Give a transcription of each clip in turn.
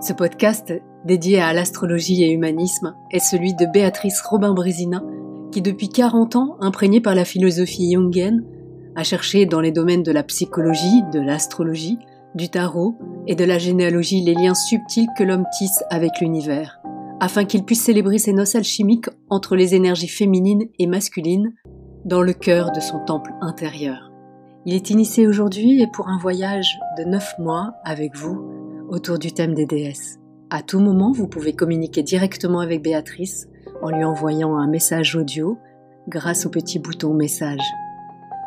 Ce podcast, dédié à l'astrologie et humanisme, est celui de Béatrice Robin-Brésina, qui depuis 40 ans, imprégnée par la philosophie jungienne, a cherché dans les domaines de la psychologie, de l'astrologie, du tarot et de la généalogie les liens subtils que l'homme tisse avec l'univers, afin qu'il puisse célébrer ses noces alchimiques entre les énergies féminines et masculines dans le cœur de son temple intérieur. Il est initié aujourd'hui et pour un voyage de 9 mois avec vous autour du thème des déesses. À tout moment, vous pouvez communiquer directement avec Béatrice en lui envoyant un message audio grâce au petit bouton message.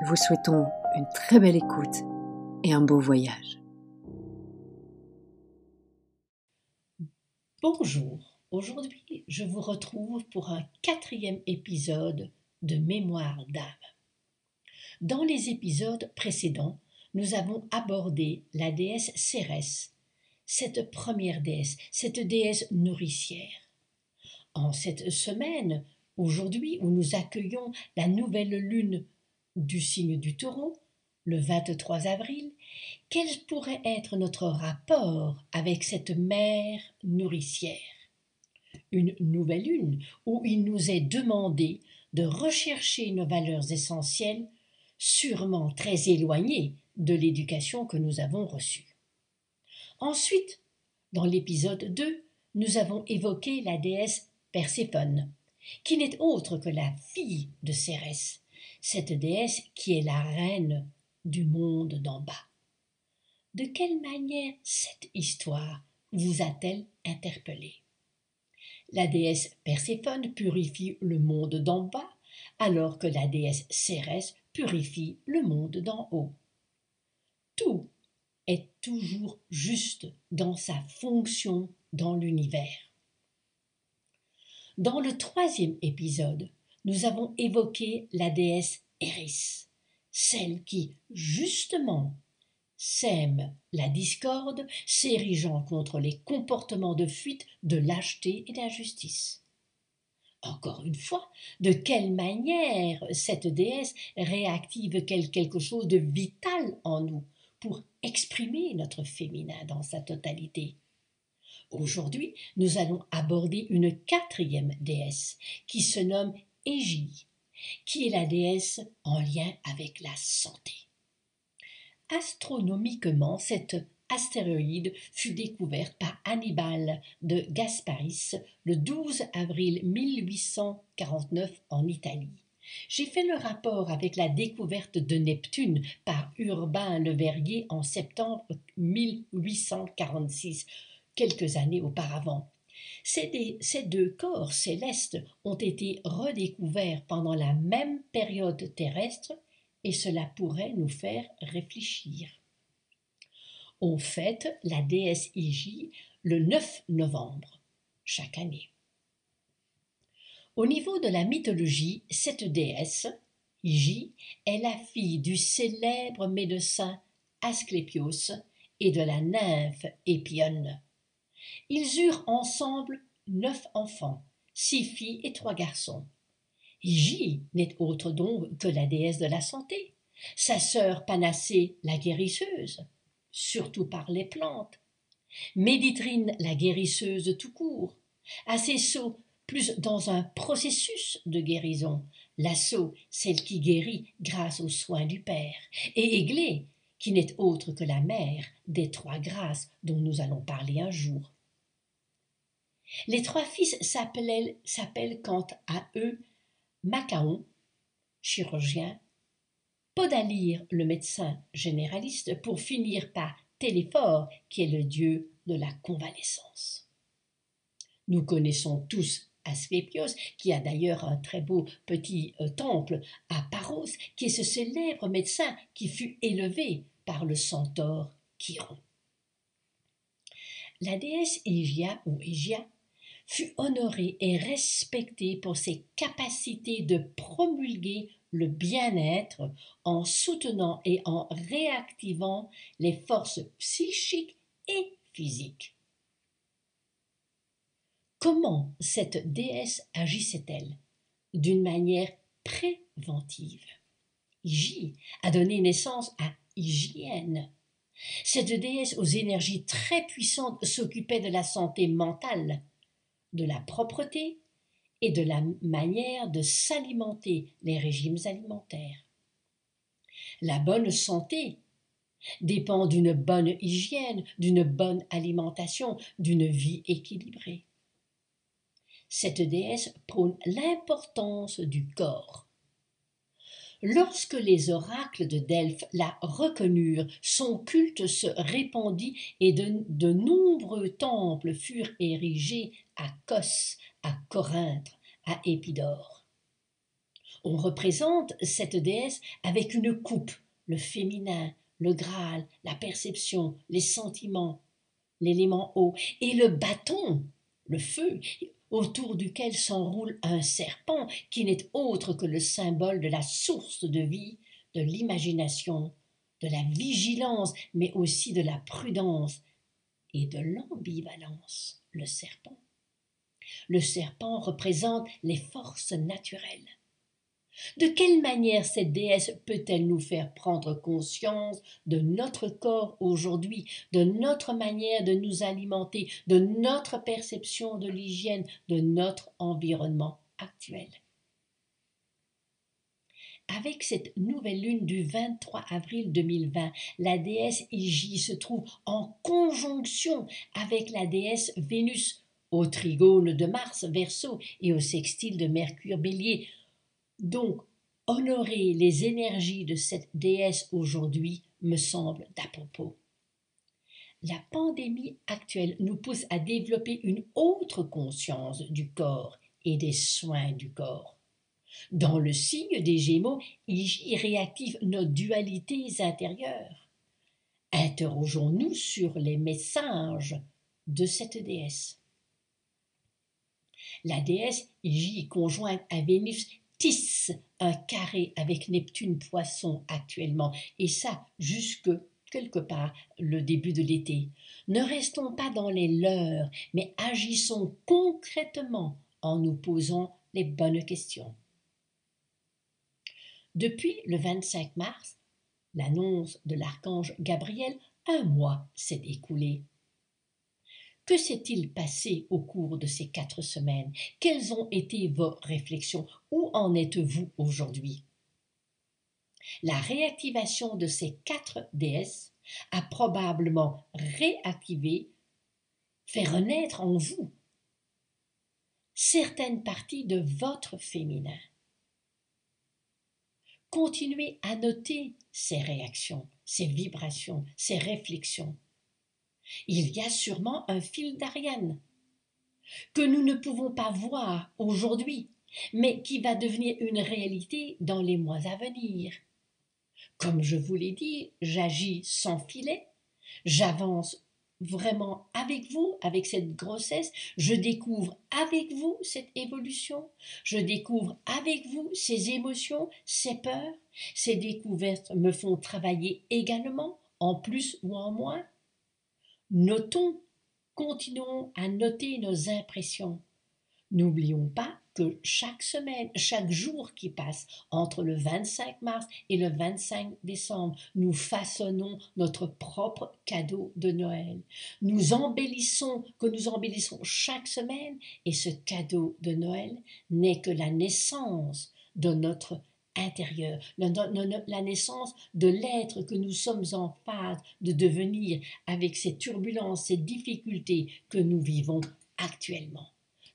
Nous vous souhaitons une très belle écoute et un beau voyage. Bonjour, aujourd'hui je vous retrouve pour un quatrième épisode de Mémoire d'âme. Dans les épisodes précédents, nous avons abordé la déesse Cérès cette première déesse, cette déesse nourricière. En cette semaine, aujourd'hui où nous accueillons la nouvelle lune du signe du taureau, le 23 avril, quel pourrait être notre rapport avec cette mère nourricière? Une nouvelle lune où il nous est demandé de rechercher nos valeurs essentielles, sûrement très éloignées de l'éducation que nous avons reçue. Ensuite, dans l'épisode 2, nous avons évoqué la déesse Perséphone, qui n'est autre que la fille de Cérès, cette déesse qui est la reine du monde d'en bas. De quelle manière cette histoire vous a-t-elle interpellé La déesse Perséphone purifie le monde d'en bas, alors que la déesse Cérès purifie le monde d'en haut. Tout toujours juste dans sa fonction dans l'univers. Dans le troisième épisode, nous avons évoqué la déesse Eris, celle qui, justement, sème la discorde, s'érigeant contre les comportements de fuite, de lâcheté et d'injustice. Encore une fois, de quelle manière cette déesse réactive quelque chose de vital en nous, pour exprimer notre féminin dans sa totalité. Aujourd'hui, nous allons aborder une quatrième déesse qui se nomme Égie, qui est la déesse en lien avec la santé. Astronomiquement, cette astéroïde fut découverte par Hannibal de Gasparis le 12 avril 1849 en Italie. J'ai fait le rapport avec la découverte de Neptune par Urbain Le Verrier en septembre 1846, quelques années auparavant. Ces, deux corps célestes ont été redécouverts pendant la même période terrestre et cela pourrait nous faire réfléchir. On fête la déesse Igi le 9 novembre chaque année. Au niveau de la mythologie, cette déesse, Igi, est la fille du célèbre médecin Asclépios et de la nymphe Épione. Ils eurent ensemble neuf enfants, six filles et trois garçons. Igi n'est autre donc que la déesse de la santé, sa sœur Panacée la guérisseuse, surtout par les plantes, Méditrine la guérisseuse tout court, sauts plus dans un processus de guérison. L'assaut, celle qui guérit grâce aux soins du Père, et Églé, qui n'est autre que la mère des trois grâces dont nous allons parler un jour. Les trois fils s'appellent quant à eux Macaon, chirurgien, Podalyre, le médecin généraliste, pour finir par Téléphore, qui est le dieu de la convalescence. Nous connaissons tous Qui a d'ailleurs un très beau petit euh, temple à Paros, qui est ce célèbre médecin qui fut élevé par le centaure Chiron. La déesse Égia ou Égia fut honorée et respectée pour ses capacités de promulguer le bien-être en soutenant et en réactivant les forces psychiques et physiques. Comment cette déesse agissait-elle D'une manière préventive? Igi a donné naissance à hygiène. Cette déesse aux énergies très puissantes s'occupait de la santé mentale, de la propreté et de la manière de s'alimenter, les régimes alimentaires. La bonne santé dépend d'une bonne hygiène, d'une bonne alimentation, d'une vie équilibrée. Cette déesse prône l'importance du corps. Lorsque les oracles de Delphes la reconnurent, son culte se répandit et de, nombreux temples furent érigés à Cos, à Corinthe, à Épidore. On représente cette déesse avec une coupe, le féminin, le Graal, la perception, les sentiments, l'élément eau, et le bâton, le feu, autour duquel s'enroule un serpent qui n'est autre que le symbole de la source de vie, de l'imagination, de la vigilance, mais aussi de la prudence et de l'ambivalence, le serpent. Le serpent représente les forces naturelles. De quelle manière cette déesse peut-elle nous faire prendre conscience de notre corps aujourd'hui, de notre manière de nous alimenter, de notre perception de l'hygiène, de notre environnement actuel? Avec cette nouvelle lune du 23 avril 2020, la déesse Igi se trouve en conjonction avec la déesse Vénus, au trigone de Mars, Verseau, et au sextile de Mercure, Bélier, donc, honorer les énergies de cette déesse aujourd'hui me semble d'à propos. La pandémie actuelle nous pousse à développer une autre conscience du corps et des soins du corps. Dans le signe des Gémeaux, il réactive nos dualités intérieures. Interrogeons-nous sur les messages de cette déesse. La déesse J conjointe à Vénus un carré avec Neptune Poisson actuellement, et ça jusque quelque part le début de l'été. Ne restons pas dans les leurs, mais agissons concrètement en nous posant les bonnes questions. Depuis le 25 mars, l'annonce de l'archange Gabriel, un mois s'est écoulé. Que s'est-il passé au cours de ces quatre semaines? Quelles ont été vos réflexions? Où en êtes-vous aujourd'hui? La réactivation de ces quatre déesses a probablement réactivé, fait renaître en vous certaines parties de votre féminin. Continuez à noter ces réactions, ces vibrations, ces réflexions il y a sûrement un fil d'Ariane que nous ne pouvons pas voir aujourd'hui, mais qui va devenir une réalité dans les mois à venir. Comme je vous l'ai dit, j'agis sans filet, j'avance vraiment avec vous, avec cette grossesse, je découvre avec vous cette évolution, je découvre avec vous ces émotions, ces peurs, ces découvertes me font travailler également, en plus ou en moins. Notons, continuons à noter nos impressions. N'oublions pas que chaque semaine, chaque jour qui passe entre le 25 mars et le 25 décembre, nous façonnons notre propre cadeau de Noël. Nous embellissons, que nous embellissons chaque semaine, et ce cadeau de Noël n'est que la naissance de notre intérieur, la, naissance de l'être que nous sommes en phase de devenir avec ces turbulences, ces difficultés que nous vivons actuellement.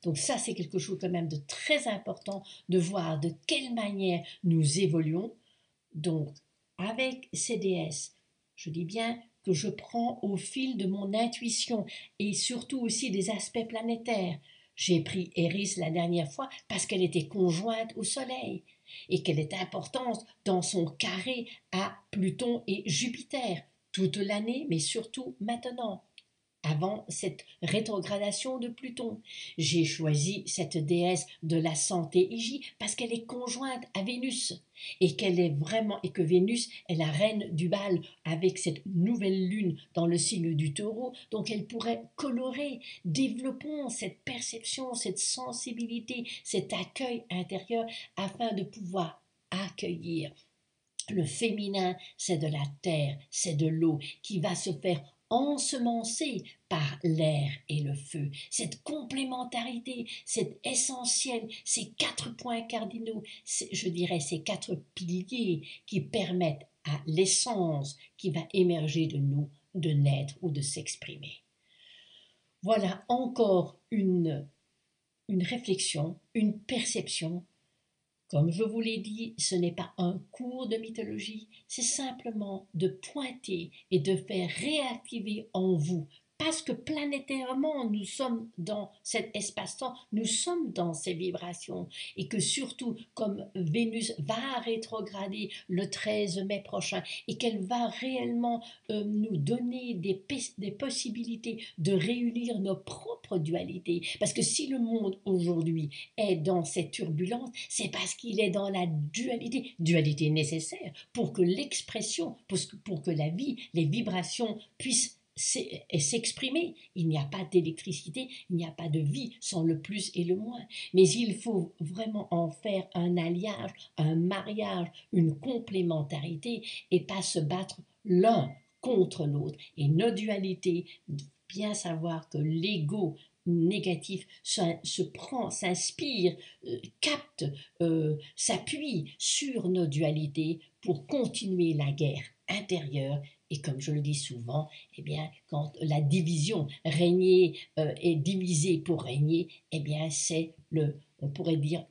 Donc ça, c'est quelque chose quand même de très important de voir de quelle manière nous évoluons. Donc, avec CDS, je dis bien que je prends au fil de mon intuition et surtout aussi des aspects planétaires. J'ai pris Eris la dernière fois parce qu'elle était conjointe au Soleil et quelle est importance dans son carré à Pluton et Jupiter, toute l'année, mais surtout maintenant avant cette rétrogradation de Pluton. J'ai choisi cette déesse de la santé Igi parce qu'elle est conjointe à Vénus et qu'elle est vraiment et que Vénus est la reine du bal avec cette nouvelle lune dans le signe du Taureau, donc elle pourrait colorer. Développons cette perception, cette sensibilité, cet accueil intérieur afin de pouvoir accueillir Le féminin, c'est de la terre, c'est de l'eau qui va se faire ensemencer par l'air et le feu. Cette complémentarité, c'est essentiel, ces quatre points cardinaux, je dirais ces quatre piliers qui permettent à l'essence qui va émerger de nous de naître ou de s'exprimer. Voilà encore une, une réflexion, une perception comme je vous l'ai dit, ce n'est pas un cours de mythologie, c'est simplement de pointer et de faire réactiver en vous parce que planétairement, nous sommes dans cet espace-temps, nous sommes dans ces vibrations, et que surtout, comme Vénus va rétrograder le 13 mai prochain, et qu'elle va réellement euh, nous donner des, des possibilités de réunir nos propres dualités, parce que si le monde aujourd'hui est dans cette turbulence, c'est parce qu'il est dans la dualité, dualité nécessaire pour que l'expression, pour que la vie, les vibrations puissent s'exprimer. Il n'y a pas d'électricité, il n'y a pas de vie sans le plus et le moins. Mais il faut vraiment en faire un alliage, un mariage, une complémentarité et pas se battre l'un contre l'autre. Et nos dualités, bien savoir que l'ego négatif se prend, s'inspire, euh, capte, euh, s'appuie sur nos dualités pour continuer la guerre intérieure et comme je le dis souvent, eh bien, quand la division régner euh, est divisée pour régner, eh bien, c'est le, on pourrait dire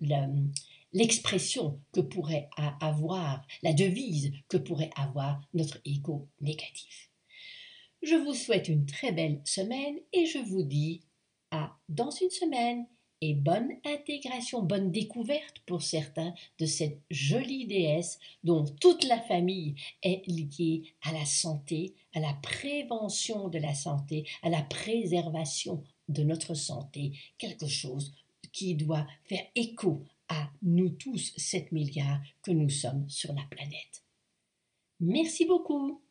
l'expression que pourrait avoir, la devise que pourrait avoir notre ego négatif. Je vous souhaite une très belle semaine et je vous dis à dans une semaine et bonne intégration, bonne découverte pour certains de cette jolie déesse dont toute la famille est liée à la santé, à la prévention de la santé, à la préservation de notre santé, quelque chose qui doit faire écho à nous tous, 7 milliards que nous sommes sur la planète. Merci beaucoup.